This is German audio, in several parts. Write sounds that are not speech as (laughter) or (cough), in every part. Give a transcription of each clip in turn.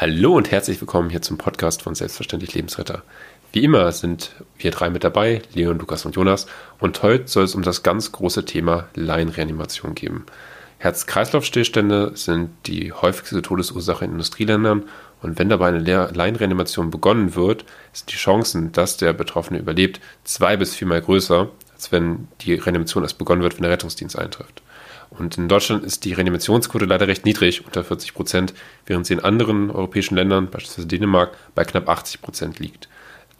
Hallo und herzlich willkommen hier zum Podcast von Selbstverständlich Lebensretter. Wie immer sind wir drei mit dabei, Leon, Lukas und Jonas. Und heute soll es um das ganz große Thema Laienreanimation gehen. Herz-Kreislauf-Stillstände sind die häufigste Todesursache in Industrieländern und wenn dabei eine Laienreanimation begonnen wird, sind die Chancen, dass der Betroffene überlebt, zwei bis viermal größer, als wenn die Reanimation erst begonnen wird, wenn der Rettungsdienst eintrifft. Und in Deutschland ist die Reanimationsquote leider recht niedrig, unter 40 Prozent, während sie in anderen europäischen Ländern, beispielsweise Dänemark, bei knapp 80 Prozent liegt.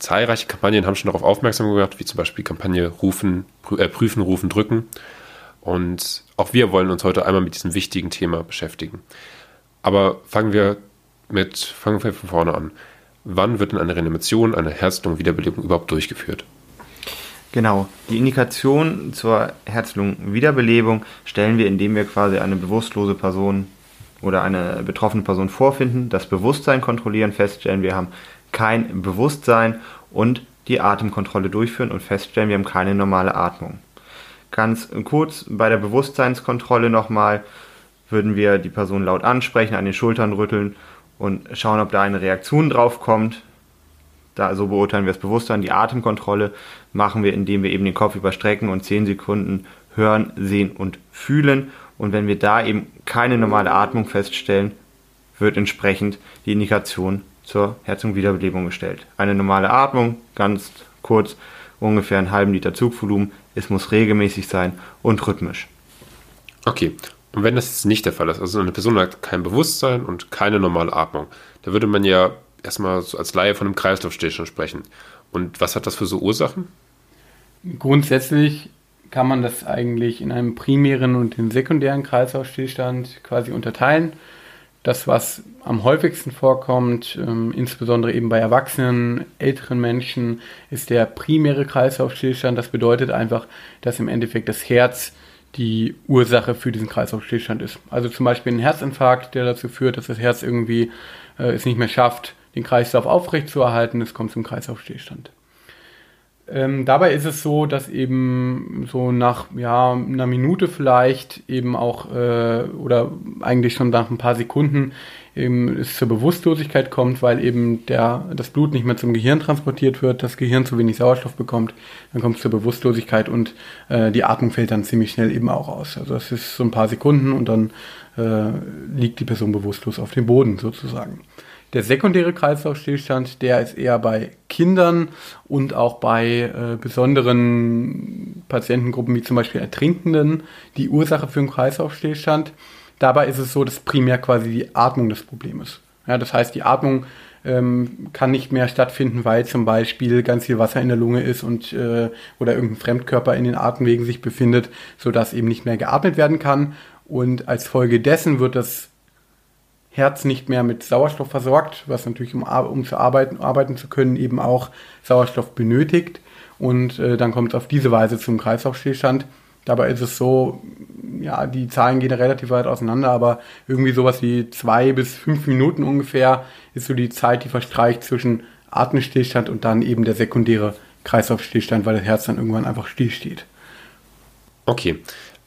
Zahlreiche Kampagnen haben schon darauf aufmerksam gemacht, wie zum Beispiel Kampagne Rufen, äh, Prüfen, Rufen, Drücken. Und auch wir wollen uns heute einmal mit diesem wichtigen Thema beschäftigen. Aber fangen wir mit, fangen wir von vorne an. Wann wird denn eine Reanimation, eine Herz-Lungen-Wiederbelebung überhaupt durchgeführt? Genau, die Indikation zur Herz-Lungen-Wiederbelebung stellen wir, indem wir quasi eine bewusstlose Person oder eine betroffene Person vorfinden, das Bewusstsein kontrollieren, feststellen, wir haben kein Bewusstsein und die Atemkontrolle durchführen und feststellen, wir haben keine normale Atmung. Ganz kurz bei der Bewusstseinskontrolle nochmal würden wir die Person laut ansprechen, an den Schultern rütteln und schauen, ob da eine Reaktion drauf kommt. Da, so beurteilen wir das Bewusstsein. Die Atemkontrolle machen wir, indem wir eben den Kopf überstrecken und 10 Sekunden hören, sehen und fühlen. Und wenn wir da eben keine normale Atmung feststellen, wird entsprechend die Indikation zur Herz- und Wiederbelebung gestellt. Eine normale Atmung, ganz kurz, ungefähr einen halben Liter Zugvolumen. Es muss regelmäßig sein und rhythmisch. Okay, und wenn das jetzt nicht der Fall ist, also eine Person hat kein Bewusstsein und keine normale Atmung, da würde man ja erstmal so als Laie von einem Kreislaufstillstand sprechen. Und was hat das für so Ursachen? Grundsätzlich kann man das eigentlich in einem primären und den sekundären Kreislaufstillstand quasi unterteilen. Das, was am häufigsten vorkommt, ähm, insbesondere eben bei Erwachsenen, älteren Menschen, ist der primäre Kreislaufstillstand. Das bedeutet einfach, dass im Endeffekt das Herz die Ursache für diesen Kreislaufstillstand ist. Also zum Beispiel ein Herzinfarkt, der dazu führt, dass das Herz irgendwie äh, es nicht mehr schafft, den Kreislauf aufrechtzuerhalten. Es kommt zum Kreislaufstillstand. Ähm, dabei ist es so, dass eben so nach ja, einer Minute vielleicht eben auch äh, oder eigentlich schon nach ein paar Sekunden eben es zur Bewusstlosigkeit kommt, weil eben der, das Blut nicht mehr zum Gehirn transportiert wird, das Gehirn zu wenig Sauerstoff bekommt, dann kommt es zur Bewusstlosigkeit und äh, die Atmung fällt dann ziemlich schnell eben auch aus. Also das ist so ein paar Sekunden und dann äh, liegt die Person bewusstlos auf dem Boden sozusagen. Der sekundäre Kreislaufstillstand, der ist eher bei Kindern und auch bei äh, besonderen Patientengruppen wie zum Beispiel Ertrinkenden die Ursache für einen Kreislaufstillstand. Dabei ist es so, dass primär quasi die Atmung das Problem ist. Ja, das heißt, die Atmung ähm, kann nicht mehr stattfinden, weil zum Beispiel ganz viel Wasser in der Lunge ist und äh, oder irgendein Fremdkörper in den Atemwegen sich befindet, sodass eben nicht mehr geatmet werden kann. Und als Folge dessen wird das Herz nicht mehr mit Sauerstoff versorgt, was natürlich, um, um zu arbeiten, arbeiten zu können, eben auch Sauerstoff benötigt. Und äh, dann kommt es auf diese Weise zum Kreislaufstillstand. Dabei ist es so, ja, die Zahlen gehen relativ weit auseinander, aber irgendwie sowas wie zwei bis fünf Minuten ungefähr ist so die Zeit, die verstreicht zwischen Atemstillstand und dann eben der sekundäre Kreislaufstillstand, weil das Herz dann irgendwann einfach stillsteht. Okay,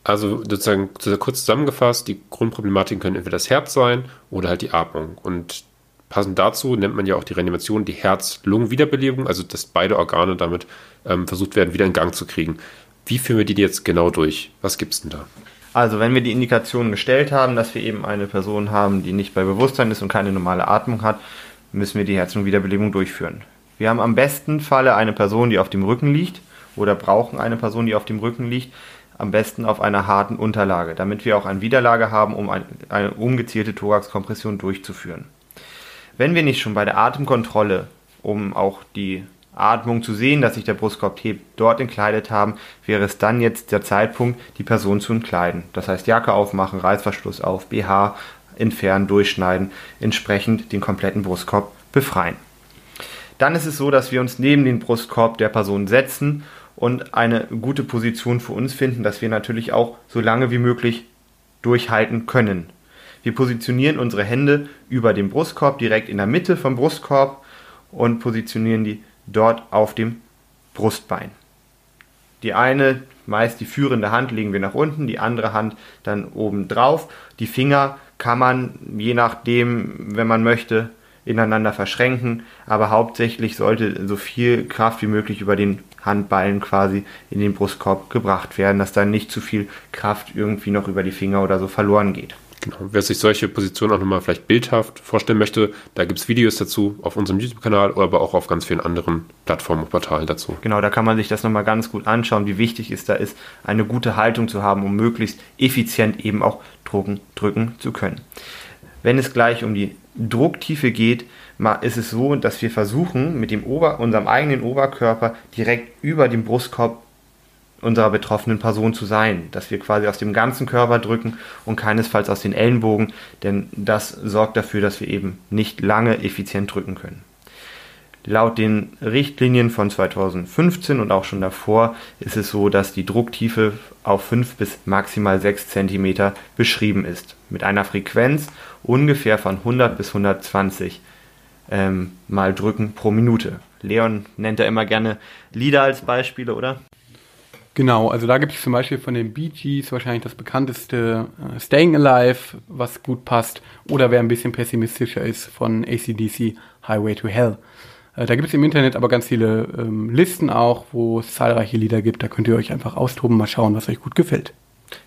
also sozusagen kurz zusammengefasst, die Grundproblematiken können entweder das Herz sein oder halt die Atmung. Und passend dazu nennt man ja auch die Reanimation die Herz-Lungen-Wiederbelebung, also dass beide Organe damit ähm, versucht werden, wieder in Gang zu kriegen. Wie führen wir die jetzt genau durch? Was gibt es denn da? Also wenn wir die Indikationen gestellt haben, dass wir eben eine Person haben, die nicht bei Bewusstsein ist und keine normale Atmung hat, müssen wir die Herz-Lungen-Wiederbelebung durchführen. Wir haben am besten Falle eine Person, die auf dem Rücken liegt oder brauchen eine Person, die auf dem Rücken liegt, am besten auf einer harten Unterlage, damit wir auch eine Widerlage haben, um eine, ungezielte Thoraxkompression durchzuführen. Wenn wir nicht schon bei der Atemkontrolle, um auch die Atmung zu sehen, dass sich der Brustkorb hebt, dort entkleidet haben, wäre es dann jetzt der Zeitpunkt, die Person zu entkleiden. Das heißt, Jacke aufmachen, Reißverschluss auf, BH entfernen, durchschneiden, entsprechend den kompletten Brustkorb befreien. Dann ist es so, dass wir uns neben den Brustkorb der Person setzen und eine gute Position für uns finden, dass wir natürlich auch so lange wie möglich durchhalten können. Wir positionieren unsere Hände über dem Brustkorb direkt in der Mitte vom Brustkorb und positionieren die dort auf dem Brustbein. Die eine, meist die führende Hand, legen wir nach unten, die andere Hand dann oben drauf. Die Finger kann man, je nachdem, wenn man möchte, ineinander verschränken, aber hauptsächlich sollte so viel Kraft wie möglich über den Handballen quasi in den Brustkorb gebracht werden, dass dann nicht zu viel Kraft irgendwie noch über die Finger oder so verloren geht. Genau. Wer sich solche Positionen auch nochmal vielleicht bildhaft vorstellen möchte, da gibt es Videos dazu auf unserem YouTube-Kanal, aber auch auf ganz vielen anderen Plattformen und Portalen dazu. Genau, da kann man sich das nochmal ganz gut anschauen, wie wichtig es da ist, eine gute Haltung zu haben, um möglichst effizient eben auch drucken, drücken zu können. Wenn es gleich um die Drucktiefe geht, ist es so, dass wir versuchen, mit dem Ober unserem eigenen Oberkörper direkt über dem Brustkorb unserer betroffenen Person zu sein, dass wir quasi aus dem ganzen Körper drücken und keinesfalls aus den Ellenbogen, denn das sorgt dafür, dass wir eben nicht lange effizient drücken können. Laut den Richtlinien von 2015 und auch schon davor ist es so, dass die Drucktiefe auf 5 bis maximal 6 cm beschrieben ist, mit einer Frequenz ungefähr von 100 bis 120 ähm, Mal drücken pro Minute. Leon nennt er immer gerne Lieder als Beispiele, oder? Genau, also da gibt es zum Beispiel von den Bee Gees wahrscheinlich das bekannteste äh, Staying Alive, was gut passt, oder wer ein bisschen pessimistischer ist von ACDC Highway to Hell. Äh, da gibt es im Internet aber ganz viele ähm, Listen auch, wo es zahlreiche Lieder gibt. Da könnt ihr euch einfach austoben, mal schauen, was euch gut gefällt.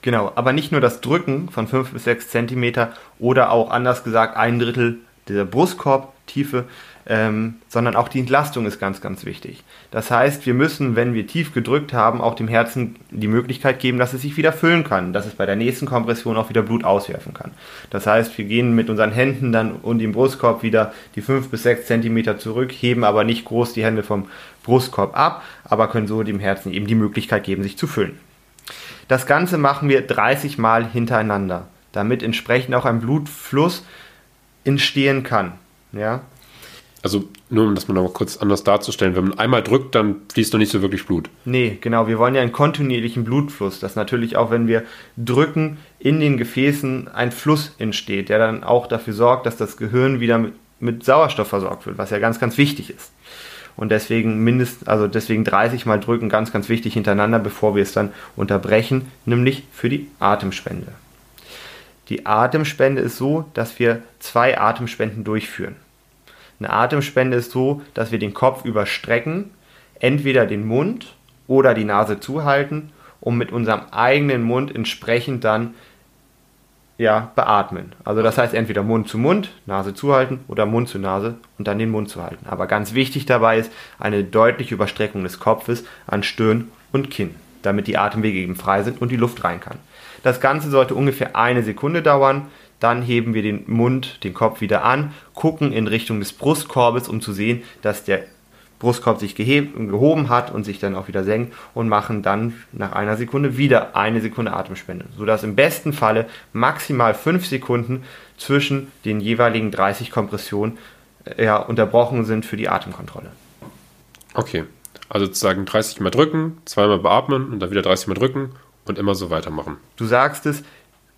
Genau, aber nicht nur das Drücken von 5 bis 6 Zentimeter oder auch anders gesagt ein Drittel der Brustkorbtiefe ähm, sondern auch die Entlastung ist ganz, ganz wichtig. Das heißt, wir müssen, wenn wir tief gedrückt haben, auch dem Herzen die Möglichkeit geben, dass es sich wieder füllen kann, dass es bei der nächsten Kompression auch wieder Blut auswerfen kann. Das heißt, wir gehen mit unseren Händen dann und dem Brustkorb wieder die 5 bis 6 Zentimeter zurück, heben aber nicht groß die Hände vom Brustkorb ab, aber können so dem Herzen eben die Möglichkeit geben, sich zu füllen. Das Ganze machen wir 30 Mal hintereinander, damit entsprechend auch ein Blutfluss entstehen kann. Ja, also nur um das mal noch mal kurz anders darzustellen, wenn man einmal drückt, dann fließt noch nicht so wirklich Blut. Nee, genau, wir wollen ja einen kontinuierlichen Blutfluss, dass natürlich auch wenn wir drücken, in den Gefäßen ein Fluss entsteht, der dann auch dafür sorgt, dass das Gehirn wieder mit, mit Sauerstoff versorgt wird, was ja ganz, ganz wichtig ist. Und deswegen mindest, also deswegen 30 Mal drücken, ganz, ganz wichtig hintereinander, bevor wir es dann unterbrechen, nämlich für die Atemspende. Die Atemspende ist so, dass wir zwei Atemspenden durchführen. Eine Atemspende ist so, dass wir den Kopf überstrecken, entweder den Mund oder die Nase zuhalten, um mit unserem eigenen Mund entsprechend dann ja, beatmen. Also das heißt entweder Mund zu Mund, Nase zuhalten oder Mund zu Nase und dann den Mund zu halten. Aber ganz wichtig dabei ist eine deutliche Überstreckung des Kopfes an Stirn und Kinn, damit die Atemwege eben frei sind und die Luft rein kann. Das Ganze sollte ungefähr eine Sekunde dauern. Dann heben wir den Mund, den Kopf wieder an, gucken in Richtung des Brustkorbes, um zu sehen, dass der Brustkorb sich gehoben hat und sich dann auch wieder senkt und machen dann nach einer Sekunde wieder eine Sekunde Atemspende, sodass im besten Falle maximal fünf Sekunden zwischen den jeweiligen 30 Kompressionen äh, ja, unterbrochen sind für die Atemkontrolle. Okay, also sozusagen 30 Mal drücken, zweimal beatmen und dann wieder 30 Mal drücken und immer so weitermachen. Du sagst es,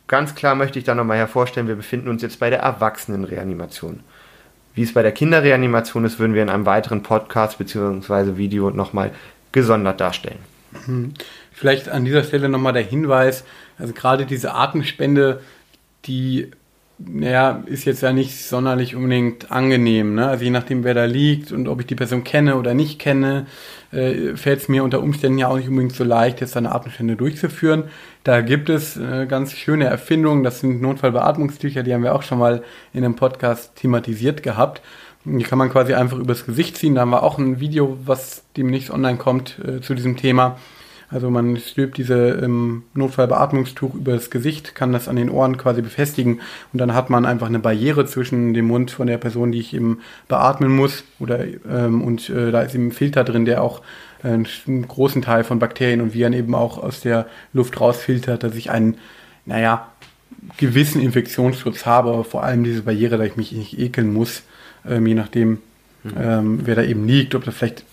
Ganz klar möchte ich da nochmal hervorstellen, wir befinden uns jetzt bei der Erwachsenenreanimation. Wie es bei der Kinderreanimation ist, würden wir in einem weiteren Podcast bzw. Video nochmal gesondert darstellen. Mhm. Vielleicht an dieser Stelle nochmal der Hinweis, also gerade diese Atemspende, die naja, ist jetzt ja nicht sonderlich unbedingt angenehm. Ne? Also je nachdem, wer da liegt und ob ich die Person kenne oder nicht kenne, äh, fällt es mir unter Umständen ja auch nicht unbedingt so leicht, jetzt eine Atemstände durchzuführen. Da gibt es äh, ganz schöne Erfindungen. Das sind Notfallbeatmungstücher, die haben wir auch schon mal in einem Podcast thematisiert gehabt. Die kann man quasi einfach übers Gesicht ziehen. Da haben wir auch ein Video, was demnächst online kommt äh, zu diesem Thema. Also man stülpt diese ähm, Notfallbeatmungstuch über das Gesicht, kann das an den Ohren quasi befestigen und dann hat man einfach eine Barriere zwischen dem Mund von der Person, die ich eben beatmen muss, oder ähm, und äh, da ist eben ein Filter drin, der auch äh, einen großen Teil von Bakterien und Viren eben auch aus der Luft rausfiltert, dass ich einen, naja, gewissen Infektionsschutz habe, aber vor allem diese Barriere, dass ich mich nicht ekeln muss, ähm, je nachdem, mhm. ähm, wer da eben liegt, ob das vielleicht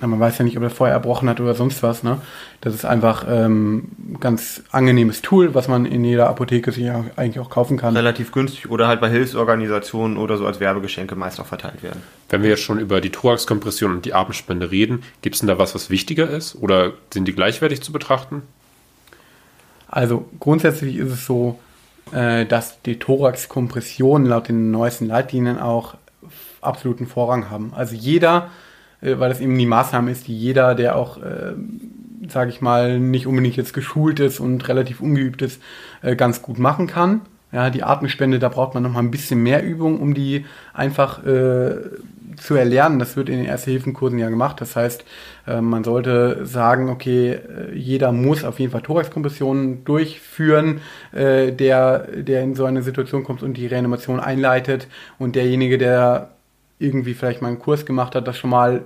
man weiß ja nicht, ob er vorher erbrochen hat oder sonst was. Ne? Das ist einfach ähm, ganz angenehmes Tool, was man in jeder Apotheke sich eigentlich auch kaufen kann. Relativ günstig oder halt bei Hilfsorganisationen oder so als Werbegeschenke meist auch verteilt werden. Wenn wir jetzt schon über die Thoraxkompression und die Atemspende reden, gibt es denn da was, was wichtiger ist oder sind die gleichwertig zu betrachten? Also grundsätzlich ist es so, äh, dass die Thoraxkompression laut den neuesten Leitlinien auch absoluten Vorrang haben. Also jeder, weil das eben die Maßnahme ist, die jeder, der auch, äh, sage ich mal, nicht unbedingt jetzt geschult ist und relativ ungeübt ist, äh, ganz gut machen kann. Ja, die Atemspende, da braucht man noch mal ein bisschen mehr Übung, um die einfach äh, zu erlernen. Das wird in den Erste-Hilfen-Kursen ja gemacht. Das heißt, äh, man sollte sagen, okay, äh, jeder muss auf jeden Fall Thoraxkompressionen durchführen, äh, der, der in so eine Situation kommt und die Reanimation einleitet. Und derjenige, der irgendwie vielleicht mal einen Kurs gemacht hat, das schon mal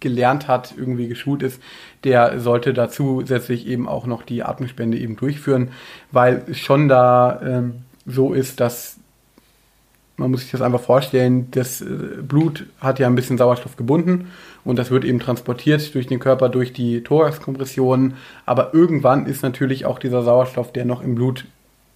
gelernt hat, irgendwie geschult ist, der sollte da zusätzlich eben auch noch die Atemspende eben durchführen, weil schon da ähm, so ist, dass man muss sich das einfach vorstellen, das äh, Blut hat ja ein bisschen Sauerstoff gebunden und das wird eben transportiert durch den Körper, durch die Thoraxkompressionen. Aber irgendwann ist natürlich auch dieser Sauerstoff, der noch im Blut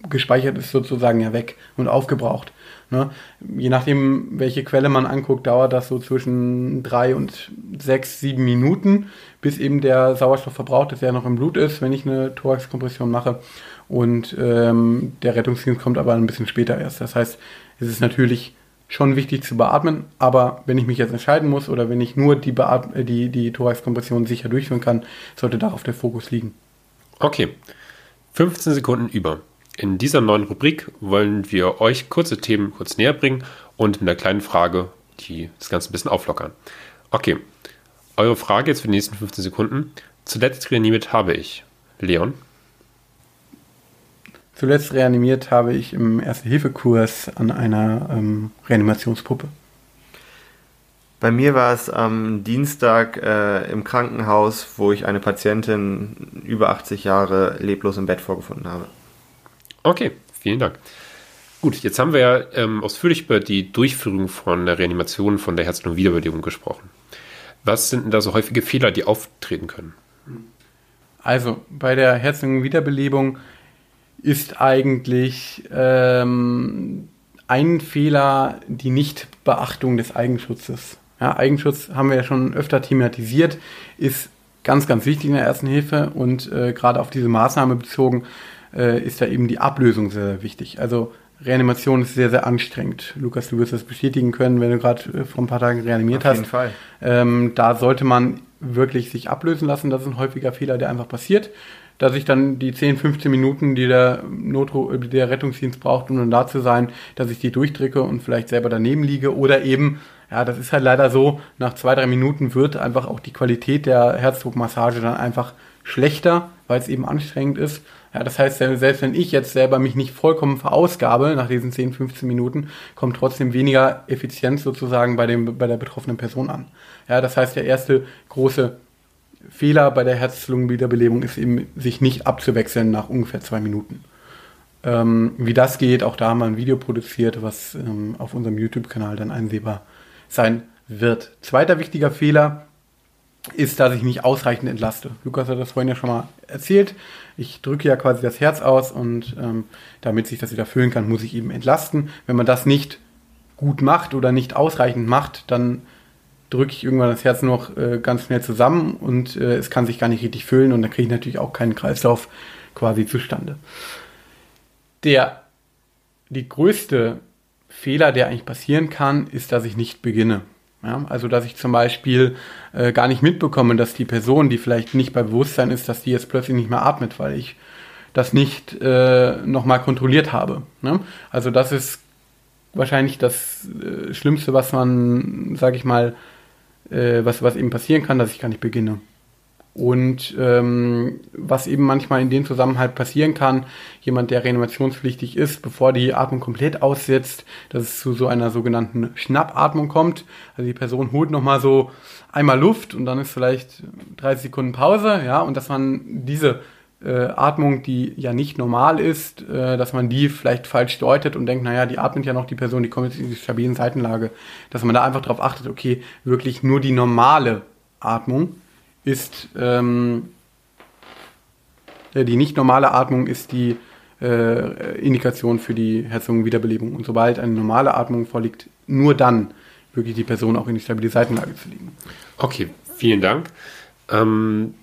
gespeichert ist, sozusagen ja weg und aufgebraucht. Ne? Je nachdem, welche Quelle man anguckt, dauert das so zwischen drei und sechs, sieben Minuten, bis eben der Sauerstoff verbraucht ist, der noch im Blut ist, wenn ich eine Thoraxkompression mache. Und ähm, der Rettungsdienst kommt aber ein bisschen später erst. Das heißt, es ist natürlich schon wichtig zu beatmen, aber wenn ich mich jetzt entscheiden muss oder wenn ich nur die, Beat äh, die, die Thoraxkompression sicher durchführen kann, sollte darauf der Fokus liegen. Okay, 15 Sekunden über. In dieser neuen Rubrik wollen wir euch kurze Themen kurz näher bringen und mit einer kleinen Frage die das Ganze ein bisschen auflockern. Okay, eure Frage jetzt für die nächsten 15 Sekunden. Zuletzt reanimiert habe ich. Leon? Zuletzt reanimiert habe ich im Erste-Hilfe-Kurs an einer ähm, Reanimationspuppe. Bei mir war es am Dienstag äh, im Krankenhaus, wo ich eine Patientin über 80 Jahre leblos im Bett vorgefunden habe. Okay, vielen Dank. Gut, jetzt haben wir ja ähm, ausführlich über die Durchführung von der Reanimation von der Herz-Lungen-Wiederbelebung gesprochen. Was sind denn da so häufige Fehler, die auftreten können? Also bei der Herz-Lungen-Wiederbelebung ist eigentlich ähm, ein Fehler die Nichtbeachtung des Eigenschutzes. Ja, Eigenschutz haben wir ja schon öfter thematisiert, ist ganz, ganz wichtig in der ersten Hilfe und äh, gerade auf diese Maßnahme bezogen äh, ist da eben die Ablösung sehr, sehr wichtig. Also Reanimation ist sehr, sehr anstrengend. Lukas, du wirst das bestätigen können, wenn du gerade äh, vor ein paar Tagen reanimiert Auf hast. jeden Fall. Ähm, da sollte man wirklich sich ablösen lassen. Das ist ein häufiger Fehler, der einfach passiert dass ich dann die 10, 15 Minuten, die der, Notru der Rettungsdienst braucht, um dann da zu sein, dass ich die durchdrücke und vielleicht selber daneben liege oder eben, ja, das ist halt leider so, nach zwei, drei Minuten wird einfach auch die Qualität der Herzdruckmassage dann einfach schlechter, weil es eben anstrengend ist. Ja, das heißt, selbst wenn ich jetzt selber mich nicht vollkommen verausgabe nach diesen 10, 15 Minuten, kommt trotzdem weniger Effizienz sozusagen bei, dem, bei der betroffenen Person an. Ja, das heißt, der erste große Fehler bei der Herz-Lungen-Wiederbelebung ist eben, sich nicht abzuwechseln nach ungefähr zwei Minuten. Ähm, wie das geht, auch da haben wir ein Video produziert, was ähm, auf unserem YouTube-Kanal dann einsehbar sein wird. Zweiter wichtiger Fehler ist, dass ich nicht ausreichend entlaste. Lukas hat das vorhin ja schon mal erzählt. Ich drücke ja quasi das Herz aus und ähm, damit sich das wieder füllen kann, muss ich eben entlasten. Wenn man das nicht gut macht oder nicht ausreichend macht, dann drücke ich irgendwann das Herz noch äh, ganz schnell zusammen und äh, es kann sich gar nicht richtig füllen und dann kriege ich natürlich auch keinen Kreislauf quasi zustande. Der, die größte Fehler, der eigentlich passieren kann, ist, dass ich nicht beginne. Ja, also dass ich zum Beispiel äh, gar nicht mitbekomme, dass die Person, die vielleicht nicht bei Bewusstsein ist, dass die jetzt plötzlich nicht mehr atmet, weil ich das nicht äh, nochmal kontrolliert habe. Ne? Also das ist wahrscheinlich das äh, Schlimmste, was man, sage ich mal, äh, was, was eben passieren kann, dass ich gar nicht beginne. Und ähm, was eben manchmal in dem Zusammenhang passieren kann, jemand, der reanimationspflichtig ist, bevor die Atmung komplett aussetzt, dass es zu so einer sogenannten Schnappatmung kommt. Also die Person holt nochmal so einmal Luft und dann ist vielleicht 30 Sekunden Pause, ja, und dass man diese äh, Atmung, die ja nicht normal ist, äh, dass man die vielleicht falsch deutet und denkt, naja, die atmet ja noch die Person, die kommt jetzt in die stabilen Seitenlage, dass man da einfach darauf achtet, okay, wirklich nur die normale Atmung ist, ähm, die nicht normale Atmung ist die äh, Indikation für die Herz-Lungen-Wiederbelebung. Und sobald eine normale Atmung vorliegt, nur dann wirklich die Person auch in die stabile Seitenlage zu liegen. Okay, vielen Dank. Ähm,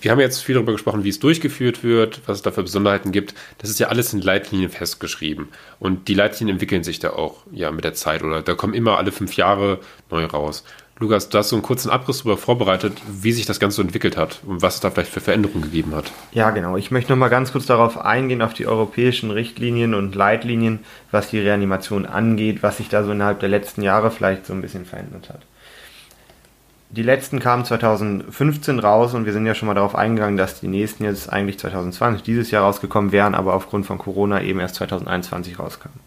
Wir haben jetzt viel darüber gesprochen, wie es durchgeführt wird, was es da für Besonderheiten gibt. Das ist ja alles in Leitlinien festgeschrieben. Und die Leitlinien entwickeln sich da auch ja mit der Zeit oder da kommen immer alle fünf Jahre neu raus. Lukas, du hast so einen kurzen Abriss darüber vorbereitet, wie sich das Ganze entwickelt hat und was es da vielleicht für Veränderungen gegeben hat. Ja, genau. Ich möchte noch mal ganz kurz darauf eingehen, auf die europäischen Richtlinien und Leitlinien, was die Reanimation angeht, was sich da so innerhalb der letzten Jahre vielleicht so ein bisschen verändert hat. Die letzten kamen 2015 raus und wir sind ja schon mal darauf eingegangen, dass die nächsten jetzt eigentlich 2020, dieses Jahr rausgekommen wären, aber aufgrund von Corona eben erst 2021 rauskamen.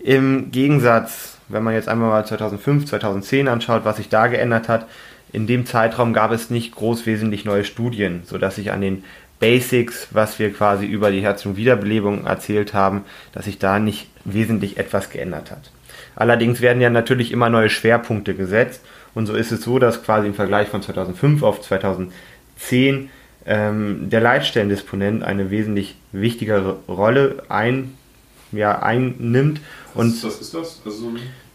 Im Gegensatz wenn man jetzt einmal mal 2005, 2010 anschaut, was sich da geändert hat, in dem Zeitraum gab es nicht groß wesentlich neue Studien, sodass sich an den Basics, was wir quasi über die Herz- und Wiederbelebung erzählt haben, dass sich da nicht wesentlich etwas geändert hat. Allerdings werden ja natürlich immer neue Schwerpunkte gesetzt und so ist es so, dass quasi im Vergleich von 2005 auf 2010 ähm, der Leitstellendisponent eine wesentlich wichtigere Rolle ein, ja, einnimmt. Und was ist das? Also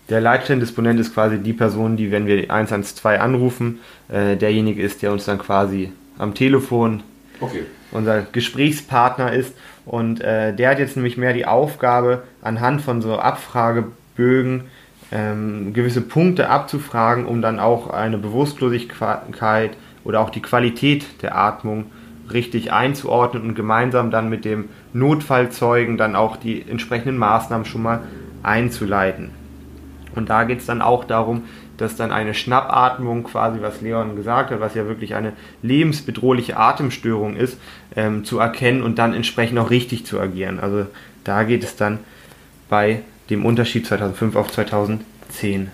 der Leitstellendisponent ist quasi die Person, die, wenn wir 112 anrufen, äh, derjenige ist, der uns dann quasi am Telefon okay. unser Gesprächspartner ist. Und äh, der hat jetzt nämlich mehr die Aufgabe, anhand von so Abfragebögen ähm, gewisse Punkte abzufragen, um dann auch eine Bewusstlosigkeit oder auch die Qualität der Atmung richtig einzuordnen und gemeinsam dann mit dem Notfallzeugen dann auch die entsprechenden Maßnahmen schon mal einzuleiten. Und da geht es dann auch darum, dass dann eine Schnappatmung, quasi was Leon gesagt hat, was ja wirklich eine lebensbedrohliche Atemstörung ist, ähm, zu erkennen und dann entsprechend auch richtig zu agieren. Also da geht es dann bei dem Unterschied 2005 auf 2010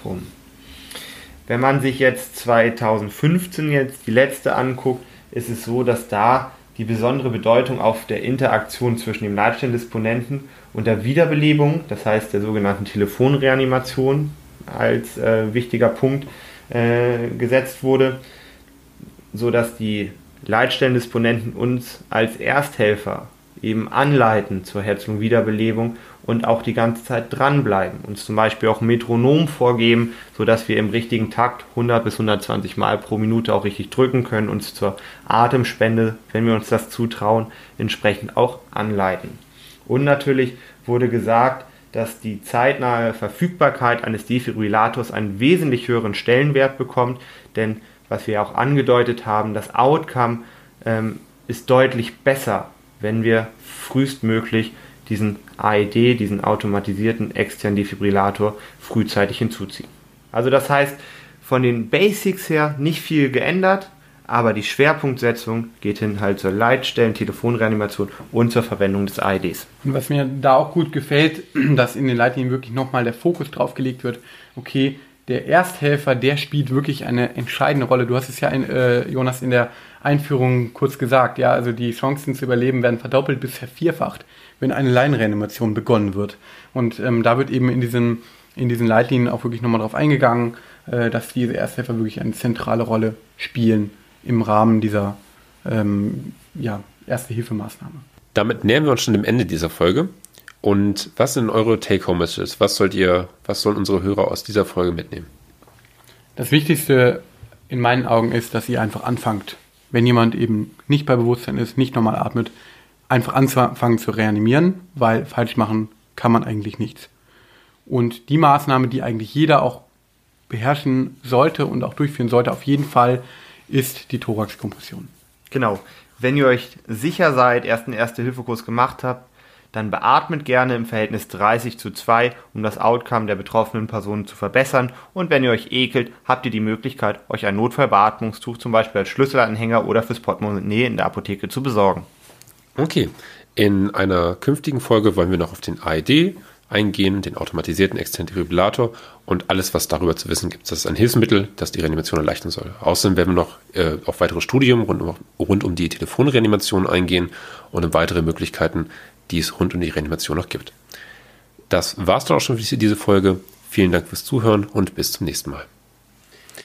drum. Wenn man sich jetzt 2015 jetzt die letzte anguckt, ist es so, dass da die besondere Bedeutung auf der Interaktion zwischen dem Leitstellendisponenten und der Wiederbelebung, das heißt der sogenannten Telefonreanimation, als äh, wichtiger Punkt äh, gesetzt wurde, sodass die Leitstellendisponenten uns als Ersthelfer eben anleiten zur Herz-Lungen-Wiederbelebung und auch die ganze Zeit dranbleiben. Uns zum Beispiel auch Metronom vorgeben, sodass wir im richtigen Takt 100 bis 120 Mal pro Minute auch richtig drücken können, uns zur Atemspende, wenn wir uns das zutrauen, entsprechend auch anleiten. Und natürlich wurde gesagt, dass die zeitnahe Verfügbarkeit eines Defibrillators einen wesentlich höheren Stellenwert bekommt, denn was wir auch angedeutet haben, das Outcome ähm, ist deutlich besser, wenn wir frühestmöglich diesen AED, diesen automatisierten externen Defibrillator, frühzeitig hinzuziehen. Also das heißt, von den Basics her nicht viel geändert, aber die Schwerpunktsetzung geht hin halt zur Leitstellen, Telefonreanimation und zur Verwendung des AEDs. Und was mir da auch gut gefällt, (clears throat) dass in den Leitlinien wirklich nochmal der Fokus drauf gelegt wird, okay, der Ersthelfer, der spielt wirklich eine entscheidende Rolle. Du hast es ja, in, äh, Jonas, in der Einführung kurz gesagt, ja, also die Chancen zu überleben werden verdoppelt bis vervierfacht, wenn eine Leinreanimation begonnen wird. Und ähm, da wird eben in diesen, in diesen Leitlinien auch wirklich nochmal drauf eingegangen, äh, dass diese Ersthelfer wirklich eine zentrale Rolle spielen im Rahmen dieser ähm, ja, Erste-Hilfemaßnahme. Damit nähern wir uns schon dem Ende dieser Folge. Und was sind eure Take-Home-Messages? Was sollt ihr, was sollen unsere Hörer aus dieser Folge mitnehmen? Das Wichtigste in meinen Augen ist, dass ihr einfach anfangt. Wenn jemand eben nicht bei Bewusstsein ist, nicht normal atmet, einfach anfangen zu reanimieren, weil falsch machen kann man eigentlich nichts. Und die Maßnahme, die eigentlich jeder auch beherrschen sollte und auch durchführen sollte, auf jeden Fall ist die Thoraxkompression. Genau. Wenn ihr euch sicher seid, erst einen Erste-Hilfe-Kurs gemacht habt, dann beatmet gerne im Verhältnis 30 zu 2, um das Outcome der betroffenen Personen zu verbessern. Und wenn ihr euch ekelt, habt ihr die Möglichkeit, euch ein Notfallbeatmungstuch zum Beispiel als Schlüsselanhänger oder fürs Portemonnaie in der Apotheke zu besorgen. Okay, in einer künftigen Folge wollen wir noch auf den AED eingehen, den automatisierten Defibrillator und alles, was darüber zu wissen gibt. Das ist ein Hilfsmittel, das die Reanimation erleichtern soll. Außerdem werden wir noch äh, auf weitere Studien rund um, rund um die Telefonreanimation eingehen und um weitere Möglichkeiten, die es rund um die Reanimation noch gibt. Das war's dann auch schon für diese Folge. Vielen Dank fürs Zuhören und bis zum nächsten Mal.